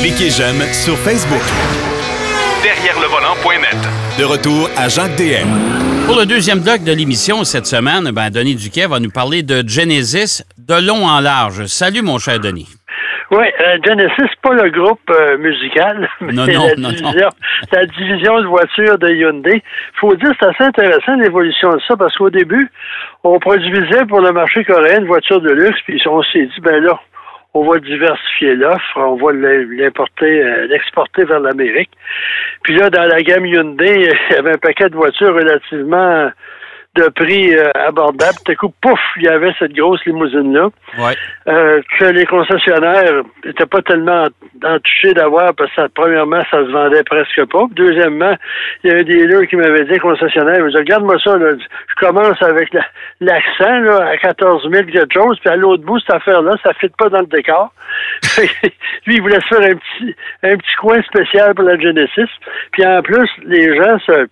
Cliquez j'aime sur Facebook. Derrière le volant.net. De retour à Jacques DM. Pour le deuxième bloc de l'émission cette semaine, ben, Denis Duquet va nous parler de Genesis de long en large. Salut, mon cher Denis. Oui, euh, Genesis, pas le groupe euh, musical, mais Non, non, la, non, division, la division de voitures de Hyundai. faut dire c'est assez intéressant l'évolution de ça, parce qu'au début, on produisait pour le marché coréen une voiture de luxe, puis on s'est dit, ben là, on va diversifier l'offre, on va l'importer, euh, l'exporter vers l'Amérique. Puis là, dans la gamme Hyundai, il y avait un paquet de voitures relativement de prix euh, abordable. Tout à coup, pouf, il y avait cette grosse limousine-là. Ouais. Euh, que les concessionnaires n'étaient pas tellement entouchés d'avoir parce que premièrement, ça se vendait presque pas. Deuxièmement, il y a un dealer qui m'avait dit, concessionnaire, regarde-moi ça, là, je commence avec la- l'accent là, à 14 000 quelque chose, puis à l'autre bout, cette affaire-là, ça ne fit pas dans le décor. Lui, il voulait se faire un petit, un petit coin spécial pour la Genesis. Puis en plus, les gens se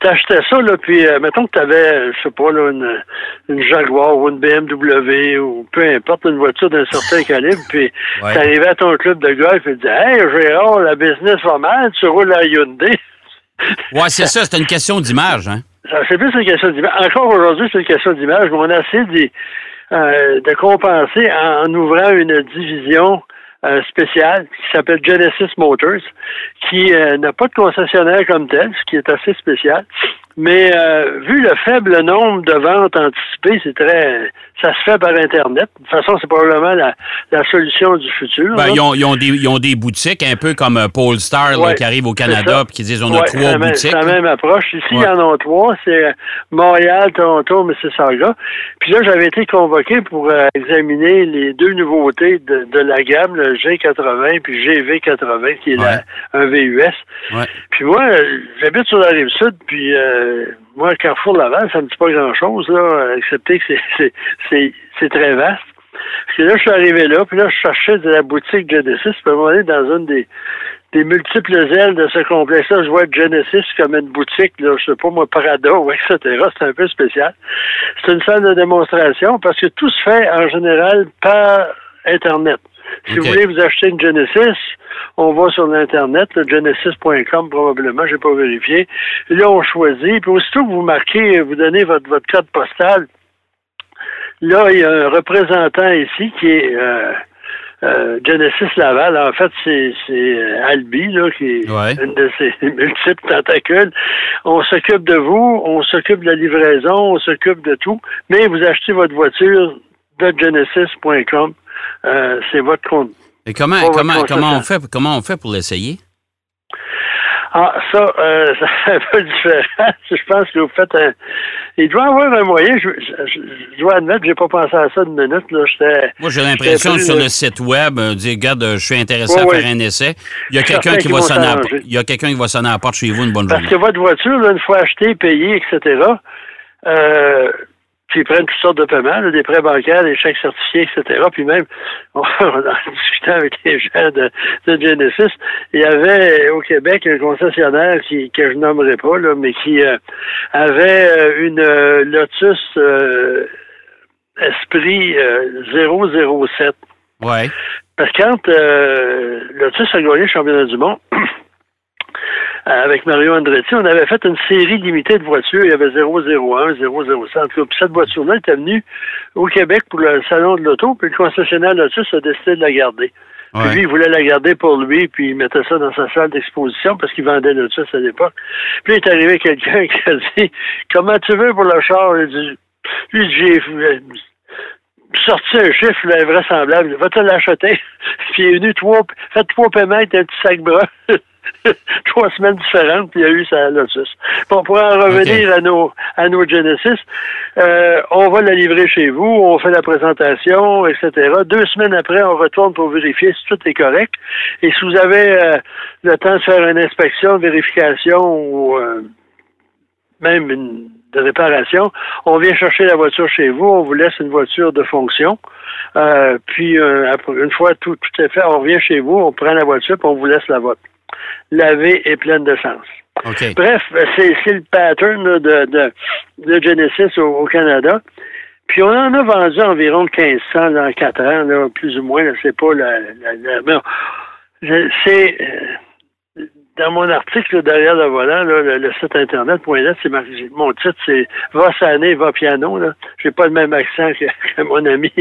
T'achetais ça, là, puis euh, mettons que t'avais, je sais pas, là, une, une Jaguar ou une BMW ou peu importe, une voiture d'un certain calibre, puis Ouais. t'arrivais à ton club de golf et tu disais Hey Gérard, la business va mal, tu roules à Hyundai. Ouais, c'est ça, c'est une question d'image, hein? C'est plus une question d'image. Encore aujourd'hui, c'est une question d'image, mais on a essayé de, euh, de compenser en, en ouvrant une division euh, spéciale qui s'appelle Genesis Motors, qui euh, n'a pas de concessionnaire comme tel, ce qui est assez spécial. Mais euh, vu le faible nombre de ventes anticipées, c'est très, ça se fait par Internet. De toute façon, c'est probablement la, la solution du futur. Ben, ils, ont, ils ont des, ils ont des boutiques un peu comme euh, Polestar là, Ouais, qui arrive au Canada puis qui disent on a Ouais, trois c'est la même- boutiques. C'est la même approche. Ici, Ouais. il y en a trois. C'est euh, Montréal, Toronto, Mississauga. Puis là, j'avais été convoqué pour euh, examiner les deux nouveautés de, de la gamme, le G80 puis GV80, qui est la- un VUS. Puis moi, j'habite sur la rive sud, puis euh, moi, Carrefour Laval, ça me dit pas grand-chose, là, excepté que c'est- très vaste. Parce que là, je suis arrivé là, puis là, je cherchais de la boutique Genesis, puis à un moment dans une des, des multiples ailes de ce complexe-là, je vois Genesis comme une boutique, là, je sais pas moi, Prada ou etc. C'est un peu spécial. C'est une salle de démonstration parce que tout se fait en général par Internet. Si vous voulez vous acheter une Genesis, on va sur l'Internet, genesis.com probablement, j'ai pas vérifié. Là, on choisit, puis aussitôt que vous marquez, vous donnez votre, votre code postal, là, il y a un représentant ici qui est euh, euh, Genesis Laval. En fait, c'est euh, Albi, là, qui est Ouais. une de ces multiples tentacules. On s'occupe de vous, on s'occupe de la livraison, on s'occupe de tout, mais vous achetez votre voiture de genesis.com. Euh, c'est votre compte. Et comment, comment, comment, on fait, comment on fait pour l'essayer? Ah, ça, euh, c'est un peu différent. Je pense que vous faites un. Il doit y avoir un moyen. Je, je- je- je dois admettre, j'ai pas pensé à ça une minute. Là. Moi, j'ai l'impression sur le site web, euh, dire, regarde, je suis intéressé à faire un essai. Il y a quelqu'un qui va sonner à, s'arranger. il y a quelqu'un qui va sonner à la porte chez vous une bonne Parce journée. que votre voiture, là, une fois achetée, payée, etc., euh, puis ils prennent toutes sortes de paiements, là, des prêts bancaires, des chèques certifiés, etc. Puis même, on, en discutant avec les gens de, de Genesis, il y avait au Québec un concessionnaire qui, que je nommerai pas, là, mais qui euh, avait euh, une euh, Lotus euh, Esprit euh, 007. Ouais. Parce que quand euh, Lotus a gagné le championnat du monde, avec Mario Andretti, on avait fait une série limitée de voitures. Il y avait 001, 005. En tout cas, puis cette voiture-là était venue au Québec pour le salon de l'auto, puis le concessionnaire Lotus a décidé de la garder. Puis Ouais. lui, il voulait la garder pour lui, puis il mettait ça dans sa salle d'exposition parce qu'il vendait Lotus à l'époque. Puis il est arrivé quelqu'un qui a dit Comment tu veux pour le char? Il dit, lui, j'ai sorti un chiffre là, invraisemblable. Va te l'acheter. Puis il est venu trois, fait trois paiements avec un petit sac brun. trois semaines différentes, puis il y a eu sa Lotus. Bon, pour en revenir à nos à nos Genesis, euh, on va la livrer chez vous, on fait la présentation, etc. Deux semaines après, on retourne pour vérifier si tout est correct. Et si vous avez euh, le temps de faire une inspection, une vérification ou euh, même une de réparation, on vient chercher la voiture chez vous, on vous laisse une voiture de fonction. Euh, puis euh, une fois tout, tout est fait, on revient chez vous, on prend la voiture, puis on vous laisse la vôtre. Lavée et pleine d'essence. OK. Bref, c'est le pattern là, de, de, de Genesis au, au Canada. Puis on en a vendu environ 1500 dans 4 ans, là, plus ou moins. C'est pas la... c'est... Euh, dans mon article derrière le volant, le, site internet.net, c'est mon titre, c'est Va saner, va piano. Là. J'ai pas le même accent que mon ami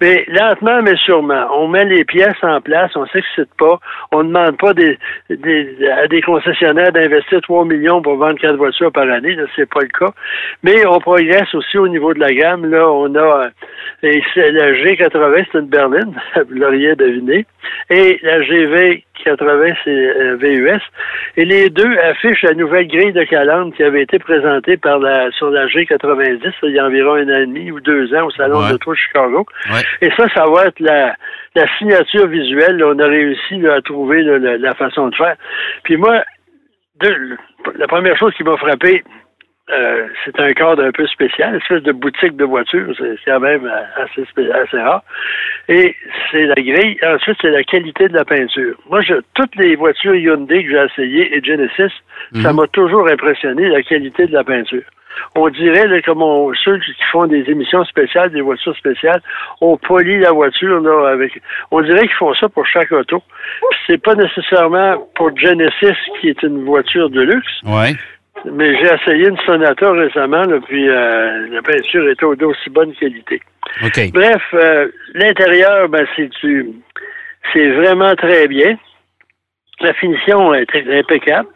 mais lentement, mais sûrement. On met les pièces en place, on s'excite pas, on ne demande pas des, à des concessionnaires d'investir 3 millions pour vendre 4 voitures par année, c'est pas le cas. Mais on progresse aussi au niveau de la gamme. Là, on a euh, la G80, c'est une berline, vous l'auriez deviné, et la GV 80, c'est euh, VUS. Et les deux affichent la nouvelle grille de calandre qui avait été présentée par la, sur la G90 il y a environ un an et demi ou deux ans au Salon de de Chicago. Et ça, ça va être la, signature visuelle. on a réussi à trouver la, façon de faire. Puis moi, la première chose qui m'a frappé, euh, c'est un cadre un peu spécial, une espèce de boutique de voitures, c'est quand même assez, assez rare. Et c'est la grille. Ensuite, c'est la qualité de la peinture. Moi, je, toutes les voitures Hyundai que j'ai essayées et Genesis, ça mhm. m'a toujours impressionné, la qualité de la peinture. On dirait, comme ceux qui font des émissions spéciales, des voitures spéciales, on polie la voiture là, avec. On dirait qu'ils font ça pour chaque auto. C'est pas nécessairement pour Genesis, qui est une voiture de luxe. Ouais. Mais j'ai essayé une Sonata récemment, puis euh, la peinture était d'aussi bonne qualité. Bref, euh, l'intérieur, ben, c'est c'est vraiment très bien. La finition est impeccable.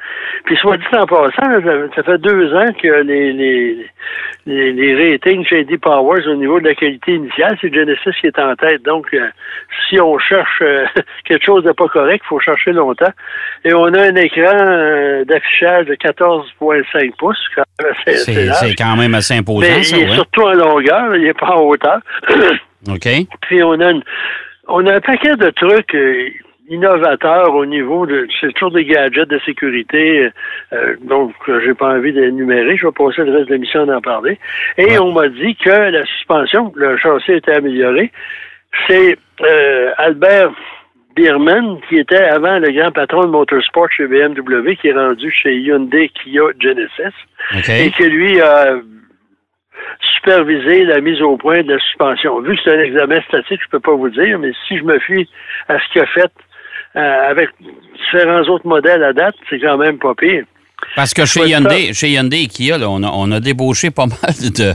Puis soit dit en passant, ça fait deux ans que les, les, les, les ratings JD Powers au niveau de la qualité initiale, c'est Genesis qui est en tête. Donc, euh, si on cherche euh, quelque chose de pas correct, il faut chercher longtemps. Et on a un écran euh, d'affichage de 14,5 pouces. C'est quand même assez imposant, Mais il est surtout en longueur, il n'est pas en hauteur. OK. Puis on a on a un paquet de trucs innovateur au niveau de c'est toujours des gadgets de sécurité euh, donc j'ai pas envie d'énumérer je vais passer le reste de l'émission d'en parler. Et on m'a dit que la suspension le châssis était amélioré. C'est euh, Albert Bierman qui était avant le grand patron de motorsport chez BMW qui est rendu chez Hyundai Kia Genesis et qui lui a supervisé la mise au point de la suspension. Vu que c'est un examen statique, je peux pas vous dire, mais si je me fie à ce qu'il a fait euh, avec différents autres modèles à date, c'est quand même pas pire. Parce que chez Hyundai, chez Hyundai et Kia, on, a, on, a, débauché pas mal de,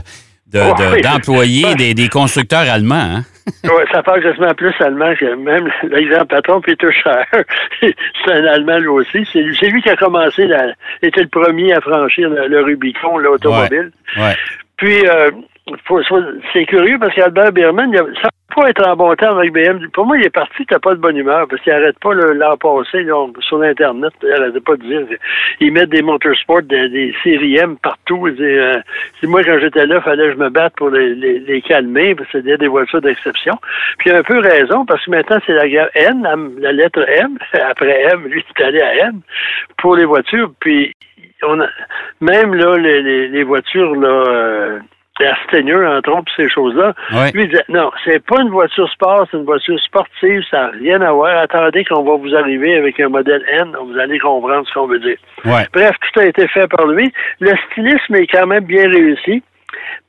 d'employés des, constructeurs allemands. Hein? oui, ça parle quasiment plus allemand que même le grand patron Peter Scher. c'est un Allemand lui aussi. C'est lui, qui a commencé, la, était le premier à franchir le, Rubicon, l'automobile. Ouais, Puis, euh, c'est curieux parce qu'Albert Berman, ça peut pas être en bon temps avec BMW. Pour moi, il est parti, t'as pas de bonne humeur parce qu'il arrête pas l'an passé sur Internet. Il arrêtait pas de dire. Ils mettent des motorsports, des, des séries M partout. Euh, moi, quand j'étais là, fallait que je me batte pour les, les, calmer parce que c'était des voitures d'exception. Puis il a un peu raison parce que maintenant, c'est la gamme N, la, lettre M. Après M, lui, il est allé à N pour les voitures. Puis on a, même là, les, les, voitures là. Euh, Asteigneur, entre autres, ces choses-là. Lui, il disait, non, c'est pas une voiture sport, c'est une voiture sportive, ça n'a rien à voir. Attendez qu'on va vous arriver avec un modèle N, vous allez comprendre ce qu'on veut dire. Bref, tout a été fait par lui. Le stylisme est quand même bien réussi,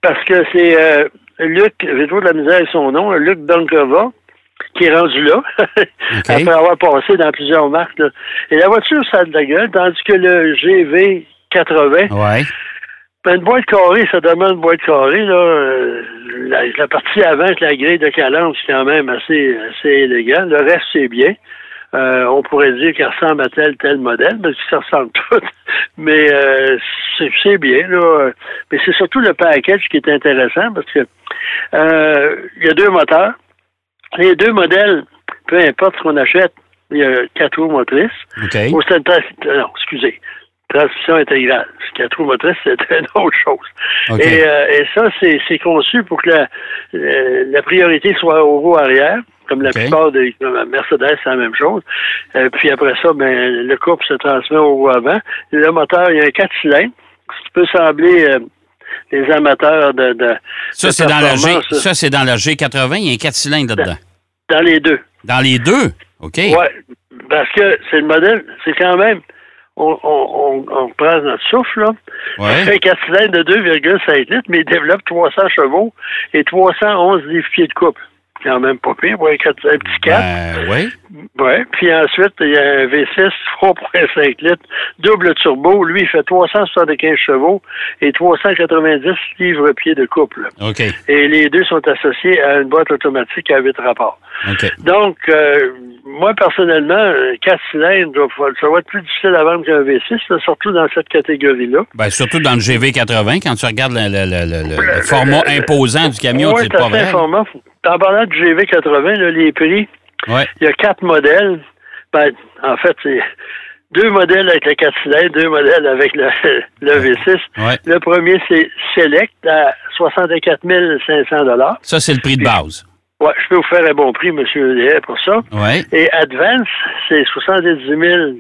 parce que c'est euh, Luc, j'ai de la misère avec son nom, Luc Dunkova, qui est rendu là, après avoir passé dans plusieurs marques. Et la voiture, ça a de la gueule, tandis que le GV 80, ouais. Ben, une boîte carrée, ça demande une boîte carrée. Là. Euh, la, partie avant, avec la grille de calandre, c'est quand même assez, assez élégant. Le reste, c'est bien. Euh, on pourrait dire qu'elle ressemble à tel tel modèle, parce que ça ressemble tout. Mais euh, c'est bien, là. Mais c'est surtout le package qui est intéressant parce que il y a deux moteurs. Les deux modèles, peu importe ce qu'on achète, il y a quatre roues motrices. Okay. Au non, excusez transmission intégrale. Quatre roues motrices, c'est une autre chose. Et, euh, et, ça, c'est conçu pour que la, la, priorité soit au roue arrière, comme la plupart des Mercedes, c'est la même chose. Euh, puis après ça, ben, le couple se transmet au roue avant. Le moteur, il y a un 4 cylindres, ce qui peut sembler euh, les amateurs de, de ça, c'est dans la G, ça, c'est dans la G80, il y a un 4 cylindres dedans. Dans, dans les deux. Dans les deux? OK. Oui, parce que c'est le modèle, c'est quand même on, on, on, prend notre souffle, là. Ouais. fait un 4 cylindres de 2,5 litres, mais il développe 300 chevaux et 311 livres-pieds de couple quand même pas pire, ouais, un petit 4. Ben, oui. Ouais. Puis ensuite, il y a un V6 3.5 litres, double turbo. Lui, il fait 375 chevaux et 390 livres-pieds de couple. OK. Et les deux sont associés à une boîte automatique à 8 rapports. OK. Donc, euh, moi, personnellement, 4 cylindres, ça va être plus difficile à vendre qu'un V6, là, surtout dans cette catégorie-là. Ben, surtout dans le GV80, quand tu regardes le, le- le- le- format imposant du camion, Oui, c'est pas vrai. format. En parlant du GV80, là, les prix, Ouais. il y a quatre modèles. Ben, en fait, c'est deux modèles avec le 4 cylindres, deux modèles avec le, le V6. Ouais. Le premier, c'est Select à 64 500 Ça, c'est le prix de base. Ouais, je peux vous faire un bon prix, M. Léa, pour ça. Ouais. Et Advance, c'est 70 000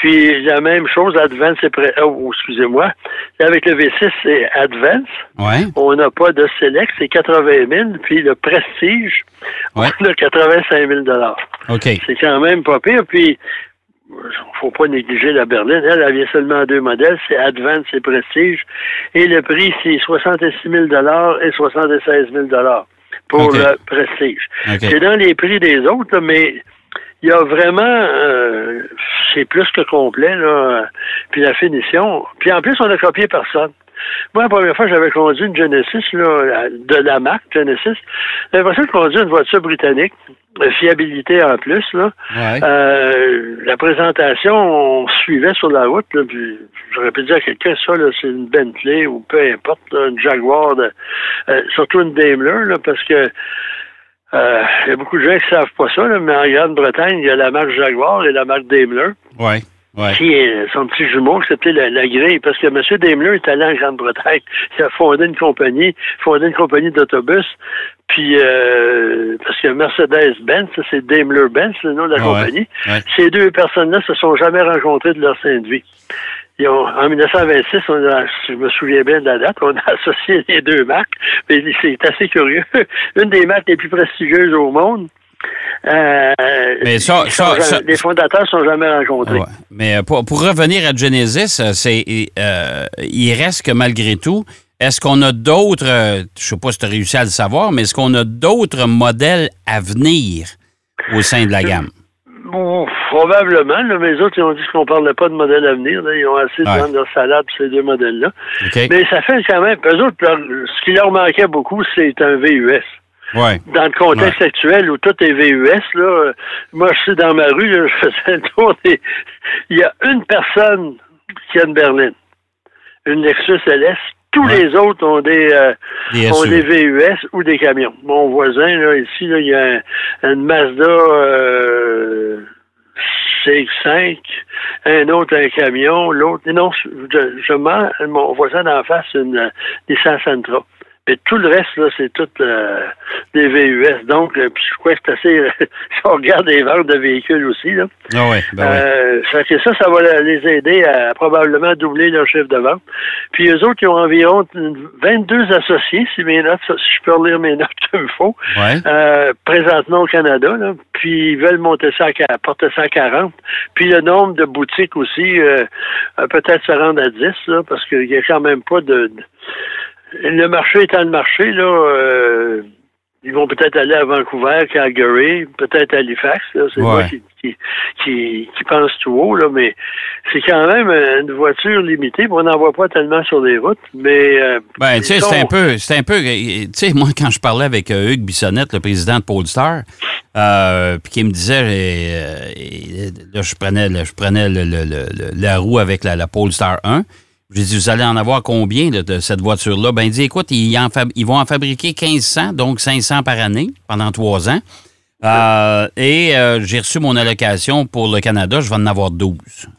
Puis la même chose, Advance, c'est prêt. Oh, excusez-moi. Avec le V6, c'est Advance. Ouais. On n'a pas de Select, c'est 80 000. Puis le Prestige, Ouais. on a 85 000 OK. C'est quand même pas pire. Puis, faut pas négliger la berline. Elle, elle vient seulement en deux modèles. C'est Advance et Prestige. Et le prix, c'est 66 000 et 76 000 pour le Prestige. C'est dans les prix des autres, mais il y a vraiment, euh, c'est plus que complet, là. Puis la finition. Puis en plus, on a copié personne. Moi, la première fois, j'avais conduit une Genesis, là, de la marque Genesis. J'avais l'impression de conduire une voiture britannique. Fiabilité en plus, là. Ouais. Euh, la présentation, on suivait sur la route, là, puis j'aurais pu dire à quelqu'un, ça, là, c'est une Bentley ou peu importe, là, une Jaguar, de- euh, surtout une Daimler, là, parce que il y a beaucoup de gens qui savent pas ça, là, mais en Grande-Bretagne, il y a la marque Jaguar et la marque Daimler. Ouais. qui est son petit jumeau, c'était la, la grille, parce que M. Daimler est allé en Grande-Bretagne. Il a fondé une compagnie, fondé une compagnie d'autobus, puis euh, parce que Mercedes-Benz, c'est Daimler-Benz, le nom de la Ouais. compagnie. Ouais. Ces deux personnes-là se sont jamais rencontrées de leur sainte vie. Ils ont, en 1926, on a, si je me souviens bien de la date, on a associé les deux marques. Mais c'est assez curieux. Une des marques les plus prestigieuses au monde. Euh, Mais ça- ça- les fondateurs ne sont jamais rencontrés. Ouais. Mais euh, pour, pour revenir à Genesis, c'est euh, il reste que malgré tout, est-ce qu'on a d'autres, euh, je sais pas si tu as réussi à le savoir, mais est-ce qu'on a d'autres modèles à venir au sein de la gamme? Bon, probablement. Là, mais les autres, ils ont dit qu'on ne parlait pas de modèle à venir. là. Ils ont assez de Ouais. vendre leur salade pour ces deux modèles-là. Mais ça fait quand même. Eux autres, leur- ce qui leur manquait beaucoup, c'est un VUS. Ouais. Dans le contexte actuel où tout est VUS, là, euh, moi, je suis dans ma rue, là, je faisais le tour des... Il y a une personne qui a une berline. Une Lexus LS. Tous Ouais. les autres ont des, euh, Des ont des VUS ou des camions. Mon voisin, là, ici, là, il y a un- une Mazda euh, CX5, un autre un camion, l'autre. Non, je, je mens, mon voisin d'en face, une euh, Nissan Sentra. Mais tout le reste, là, c'est tout euh, des VUS. Donc, euh, puis je crois que c'est assez. si on regarde les ventes de véhicules aussi, là. Ah ouais, ben ouais. Euh, fait que ça, ça va les aider à probablement doubler leur chiffre de vente. Puis eux autres, ils ont environ 22 associés, si mes notes, si je peux relire mes notes comme il faut, Ouais. euh, présentement au Canada, là, puis ils veulent monter ça à, porter ça à 40. Puis le nombre de boutiques aussi, euh, euh, peut-être se rendre à 10, là, parce qu'il y a quand même pas de... de- Le marché étant le marché, là, euh, ils vont peut-être aller à Vancouver, Calgary, peut-être à Halifax, là, c'est moi qui, qui, qui, qui pense tout haut, là, mais c'est quand même une voiture limitée, on n'en voit pas tellement sur les routes, mais... euh, Ben, tu sais, c'est un peu, c'est un peu, euh, tu sais, moi, quand je parlais avec euh, Hugues Bissonnette, le président de Polestar, euh, puis qui me disait, là, je prenais, je prenais le- le- le- le- la roue avec la, la Polestar 1. J'ai dit, vous allez en avoir combien là, de cette voiture-là? Ben, il dit, écoute, ils, en fab- ils vont en fabriquer 1500, donc 500 par année pendant trois ans. Euh, et euh, j'ai reçu mon allocation pour le Canada, je vais en avoir 12.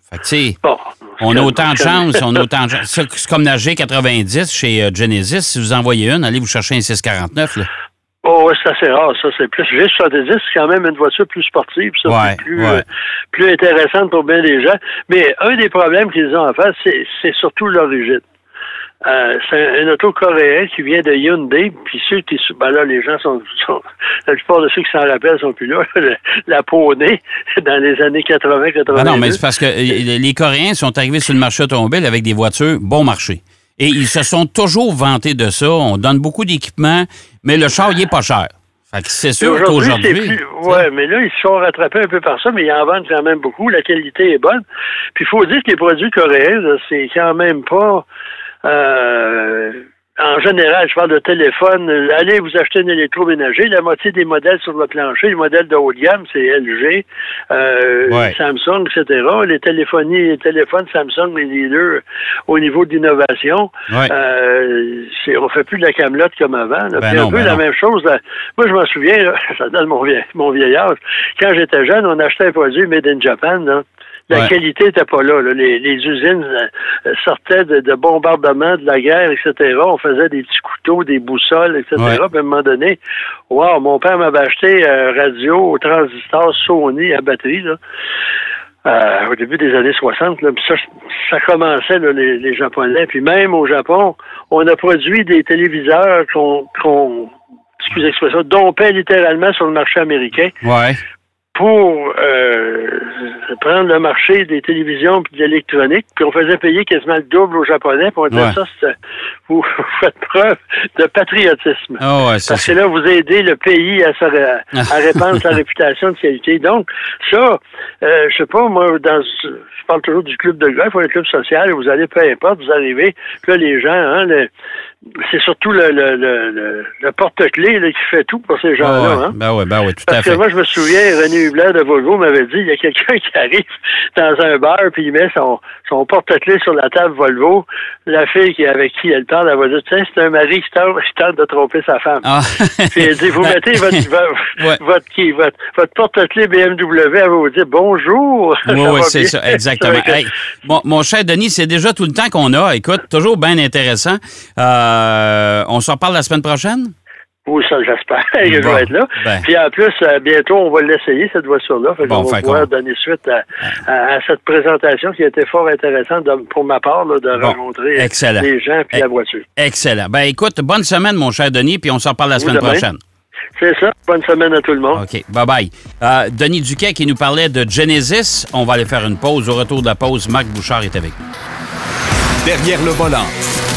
Fait que, tu sais, bon, on a autant de chance, on a autant de chance. C'est c'est comme la G90 chez euh, Genesis. Si vous envoyez une, allez vous chercher un 649. Là. Oh, ouais, c'est assez rare, ça. C'est plus. G70, c'est quand même une voiture plus sportive, ça. Ouais, plus, ouais. euh, plus intéressante pour bien des gens. Mais un des problèmes qu'ils ont en face, c'est, surtout l'origine. Euh, c'est un, auto coréen qui vient de Hyundai, puis ceux qui... Ben là, les gens sont... la plupart de ceux qui s'en rappellent sont plus là. la peau dans les années 80-90. Ah non, mais c'est parce que euh, les Coréens sont arrivés sur le marché automobile avec des voitures bon marché. Et ils se sont toujours vantés de ça. On donne beaucoup d'équipements, mais le char, il est pas cher. c'est sûr qu'aujourd'hui. Oui, mais là, ils se sont rattrapés un peu par ça, mais ils en vendent quand même beaucoup. La qualité est bonne. Puis il faut dire que les produits coréens, c'est quand même pas. Euh, en général, je parle de téléphone. Allez vous acheter un électroménager. La moitié des modèles sur votre plancher, les modèles de haut de gamme, c'est LG, euh, Samsung, etc. Les téléphonies, les téléphones Samsung, les leaders au niveau d'innovation. Ouais. Euh, on fait plus de la camelote comme avant. Ben un peu ben la même chose. Moi, je m'en souviens, ça donne mon, vieil, mon vieillage. Quand j'étais jeune, on achetait un produit made in Japan. Là. La qualité n'était pas là. Les, usines euh, sortaient de, bombardements de la guerre, etc. On faisait des petits couteaux, des boussoles, etc. Puis à un moment donné, wow, mon père m'avait acheté un radio au transistor Sony à batterie. Euh, au début des années 60. Là, ça, ça commençait, les, Japonais. Puis même au Japon, on a produit des téléviseurs qu'on, qu'on excusez l'expression, dompait littéralement sur le marché américain. Ouais pour euh, prendre le marché des télévisions et de l'électronique, puis on faisait payer quasiment le double aux Japonais, pour on disait ça, vous, faites preuve de patriotisme. Oh Parce que là, vous aidez le pays à, à répandre sa réputation de qualité. Donc, ça, euh, je sais pas, moi, dans je parle toujours du club de golf ou un club social, vous allez, peu importe, vous arrivez, puis là, les gens, hein, le, c'est surtout le, le, le, le porte-clés qui fait tout pour ces gens-là. Ah hein? Ben oui, ben oui, tout Parce à fait. Que moi, je me souviens, René Hubler de Volvo m'avait dit, il y a quelqu'un qui arrive dans un bar, puis il met son, son porte-clés sur la table Volvo. La fille qui avec qui elle parle, elle va dire, tiens, c'est un mari qui tente, de tromper sa femme. Ah. puis elle dit, vous mettez votre, votre, qui, votre, votre porte-clés BMW, elle va vous dire, bonjour. Oui, oui, c'est ça, exactement. mon, mon cher Denis, c'est déjà tout le temps qu'on a. Écoute, toujours bien intéressant. Euh, euh, on s'en parle la semaine prochaine? Oui, ça, j'espère que je vais être là. Ben. Puis en plus, euh, bientôt, on va l'essayer, cette voiture-là. on va pouvoir donner suite à, cette présentation qui a été fort intéressante pour ma part de rencontrer les gens et la voiture. Excellent. Ben écoute, bonne semaine, mon cher Denis, puis on s'en parle la semaine prochaine. C'est ça. Bonne semaine à tout le monde. OK. Bye-bye. Euh, Denis Duquet qui nous parlait de Genesis. On va aller faire une pause. Au retour de la pause, Marc Bouchard est avec nous. Derrière le volant.